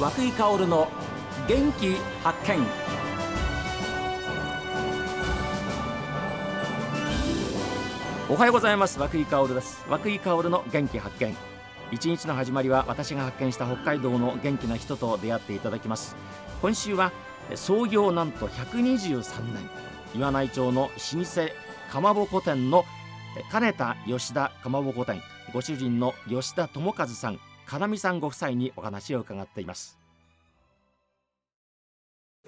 和久井薫の元気発見。おはようございます。和久井薫です。和久井薫の元気発見。一日の始まりは私が発見した北海道の元気な人と出会っていただきます。今週は創業なんと123年。岩内町の老舗かまぼこ店の金田吉田かまぼこ店。ご主人の吉田智和さん。金美さんご夫妻にお話を伺っています。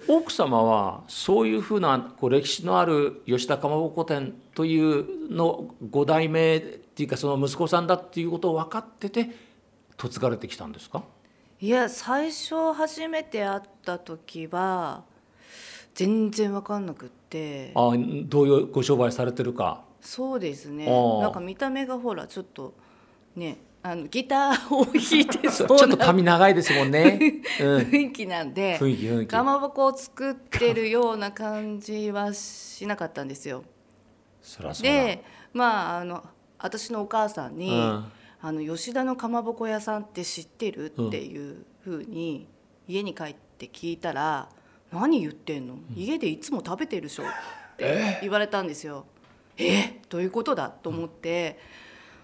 奥様はそういうふうなこう歴史のある吉田かまぼこ店というの5代目っていうかその息子さんだっていうことを分かってて嫁がれてきたんですか？いや最初初めて会った時は全然分かんなくって。あどういうご商売されてるか。そうですね。ああ。なんか見た目がほらちょっとねあのギターを弾いてちょそうな。っと髪長いですもんね、うん、雰囲気なんで雰囲気雰囲気。かまぼこを作ってるような感じはしなかったんですよ。そらそでまああの私のお母さんに、うん。あの吉田のかまぼこ屋さんって知ってるっていうふうに家に帰って聞いたら「何言ってんの？家でいつも食べてるでしょ」って言われたんですよ。え？どういうことだ？と思って、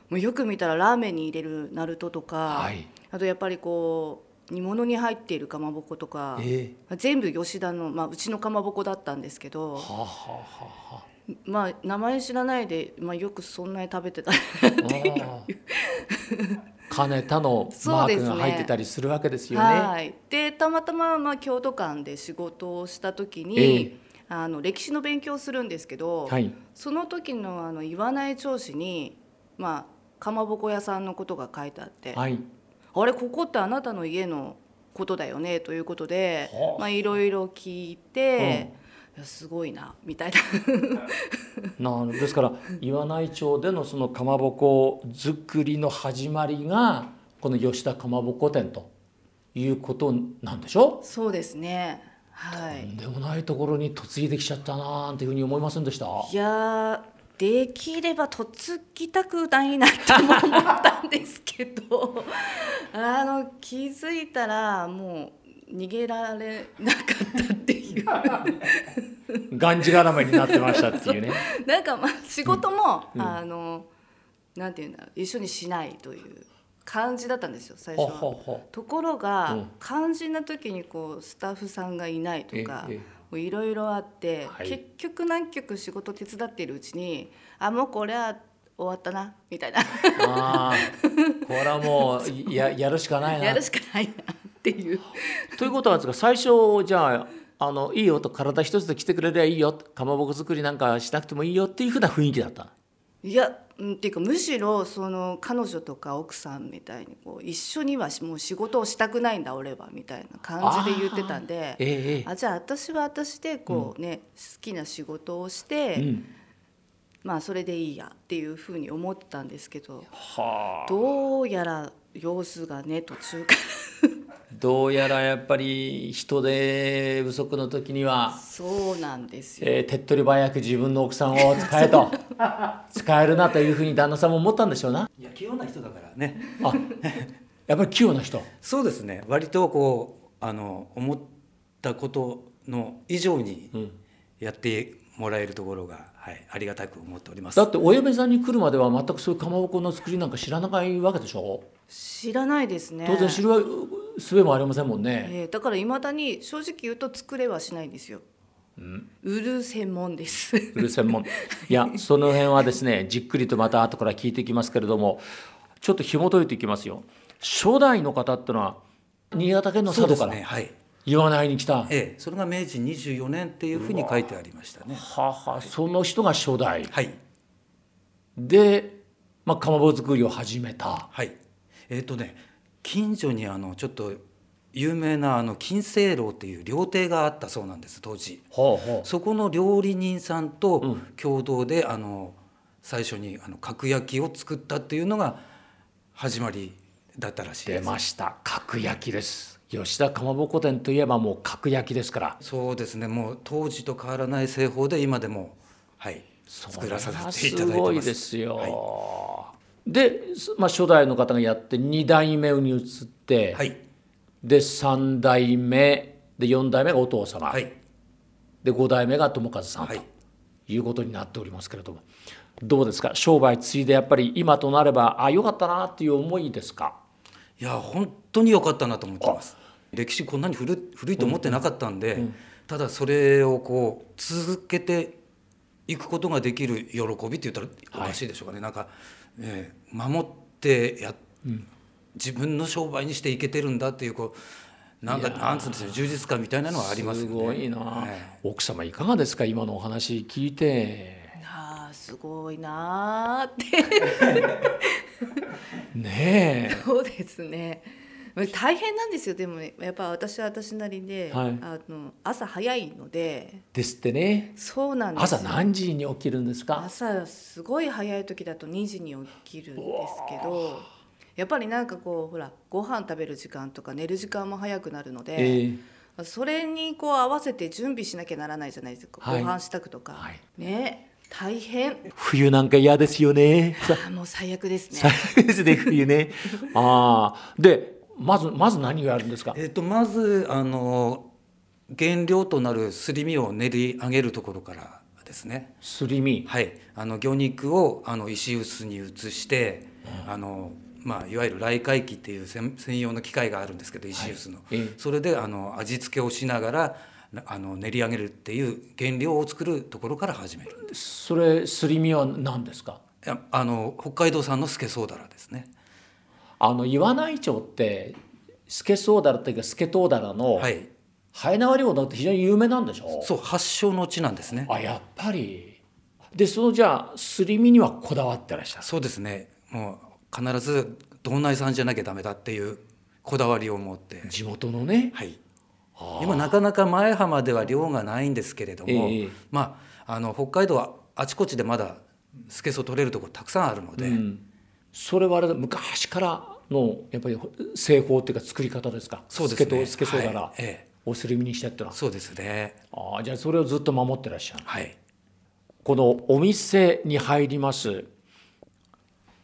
もうよく見たらラーメンに入れるナルトとか、はい。あとやっぱりこう煮物に入っているかまぼことか、え全部吉田の、まあ、うちのかまぼこだったんですけえどはあはあはあまあ名前知らないで、まあ、よくそんなに食べてた。金田のマークが入ってたりするわけですよね。はい、でたまたま、まあ、京都館で仕事をした時に、ええ。あの歴史の勉強をするんですけど、はい。その時のあの岩内町史に、まあ、かまぼこ屋さんのことが書いてあって、はい。あれここってあなたの家のことだよねということではあ。まあいろいろ聞いて、いやすごいなみたいな。なですから岩内町でのそのかまぼこ作りの始まりがこの吉田かまぼこ店ということなんでしょ？そうですね。はい。とんでもないところに嫁いできちゃったなーっていうふうに思いませんでした？いやーできれば嫁ぎたくないなとも思ったんですけどあの気づいたらもう逃げられなかったっていう。がんじがらめになってましたっていうね。なんかまあ仕事も、うん。あのなんていうんだろう一緒にしないという感じだったんですよ最初ほは。ところが、うん。肝心な時にこうスタッフさんがいないとかええいろいろあって、はい。結局何曲仕事手伝っているうちにあもうこれは終わったなみたいな。ああ これはもうややるしかないな。やるしかないなっていう。ということはですか最初じゃああのいいよと体一つで来てくれりゃいいよ。かまぼこ作りなんかしなくてもいいよっていうふうな雰囲気だったいやうんっていうかむしろその彼女とか奥さんみたいにこう一緒にはもう仕事をしたくないんだ俺はみたいな感じで言ってたんでええええ。あじゃあ私は私でこうね、好きな仕事をして、うん。まあそれでいいやっていうふうに思ってたんですけどはあ。どうやら様子がね途中からどうやらやっぱり人手不足の時には、そうなんですよ。えー手っ取り早く自分の奥さんを使えと 使えるなというふうに旦那さんも思ったんでしょうな。いや器用な人だからねあやっぱり器用な人。そうですね割とこうあの思ったことの以上にうんやってもらえるところが、はい、ありがたく思っておりますだってお嫁さんに来るまでは全くそういうかまぼこの作りなんか知らないわけでしょ？知らないですね。当然知る術もありませんもんね。えーだから未だに正直言うと作れはしないんですよ。売る専門です。売る専門。いやその辺はですねじっくりとまた後から聞いていきますけれどもちょっと紐解いていきますよ。初代の方ってのは新潟県の佐渡からですねはい。岩内に来た、ええ、それが明治24年っていうふうに書いてありましたね。はあはあその人が初代。はい。で、まあ、かまぼこ作りを始めた。はい。えっ、とね近所にあのちょっと有名なあの金星楼っていう料亭があったそうなんです当時。ほうほそこの料理人さんうとん。共同で、あの最初にあの角焼きを作ったっていうのが始まりだったらしいうです。出ました。角焼きです。吉田かまぼこ店といえばもう角焼きですから。そうですね。もう当時と変わらない製法で今でもはい作らさせていただいてます。すごいですよ、はで、まあ、初代の方がやって2代目に移って、はい。で3代目で4代目がお父様、はい。で5代目が友和さんとはい。いうことになっておりますけれども、どうですか？商売継いでやっぱり今となればあよかったなっていう思いですか？いや本当に良かったなと思ってます。歴史こんなに古い古いと思ってなかったんで、ただそれをこう続けていくことができる喜びって言ったらおかしいでしょうかね、なんか、えー守ってや、自分の商売にしていけてるんだっていうこうなんかなんつうんですか充実感みたいなのはありますよね。すごいな、え奥様いかがですか今のお話聞いて。あーすごいなーって。ねえ。そうですね大変なんですよ。でもねやっぱ私は私なりで、はい。あの朝早いので。ですってね。そうなんです朝何時に起きるんですか？朝すごい早い時だと2時に起きるんですけどやっぱりなんかこうほらご飯食べる時間とか寝る時間も早くなるので、ええ。それにこう合わせて準備しなきゃならないじゃないですか、はい。ご飯支度とか、はい。ね。大変。冬なんか嫌ですよね。さあーもう最悪ですね。最悪ですね冬ね。ああでまずまず何をやるんですか？えっとまずあの原料となるすり身を練り上げるところからですね。すり身？はい、あの魚肉をあの石臼に移して、あのまあ、いわゆる来海機っていう専専用の機械があるんですけど石臼の、ええ。それであの味付けをしながらあの練り上げるっていう原料を作るところから始めるんです。それすり身は何ですか？いやあの北海道産のスケソウダラですねあの岩内町ってスケソウダラっていうかスケトウダラのはい。ハエナワ漁だって非常に有名なんでしょ？そう発祥の地なんですね。あやっぱり。でそのじゃあすり身にはこだわってらっしゃる。そうですね。もう必ず道内産じゃなきゃダメだっていうこだわりを持って。地元のね？はい、今なかなか前浜では量がないんですけれども、ええ。まああの北海道はあちこちでまだスケソウ取れるところたくさんあるので、うんそれはあれだ昔からのやっぱり製法っていうか作り方ですか？そうですね。スケトウスケソウダラはい。ええ。をすり身にしてってのは。そうですね。ああじゃあそれをずっと守ってらっしゃる。はい。このお店に入ります。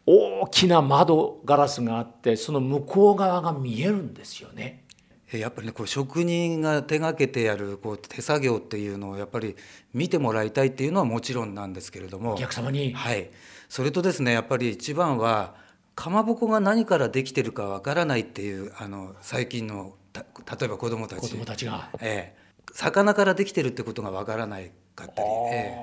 大きな窓ガラスがあってその向こう側が見えるんですよね。えやっぱりねこう職人が手がけてやるこう手作業っていうのをやっぱり見てもらいたいっていうのはもちろんなんですけれども。お客様に。はい、それとですねやっぱり一番はかまぼこが何からできてるかわからないっていうあの最近のた例えば子どもたち。子供たちが。ええ、魚からできてるってことがわからないかったり、ええ、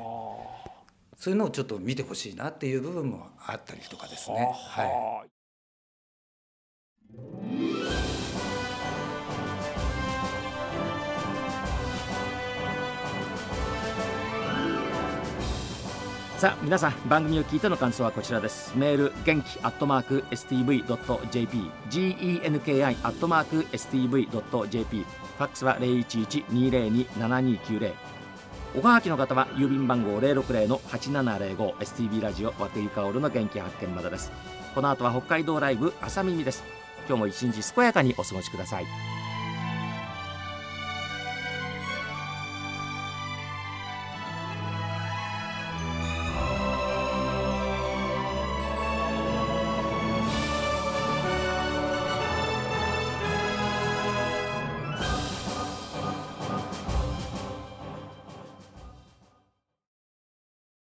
そういうのをちょっと見てほしいなっていう部分もあったりとかですね。はいさあ皆さん番組を聞いての感想はこちらです。メール元気アットマーク STV.jp genki アットマーク STV.jp ファックスは011-202-7290おはがきの方は郵便番号060-8705 STV ラジオ和久井薫の元気発見までです。この後は北海道ライブ朝耳です。今日も一日健やかにお過ごしください。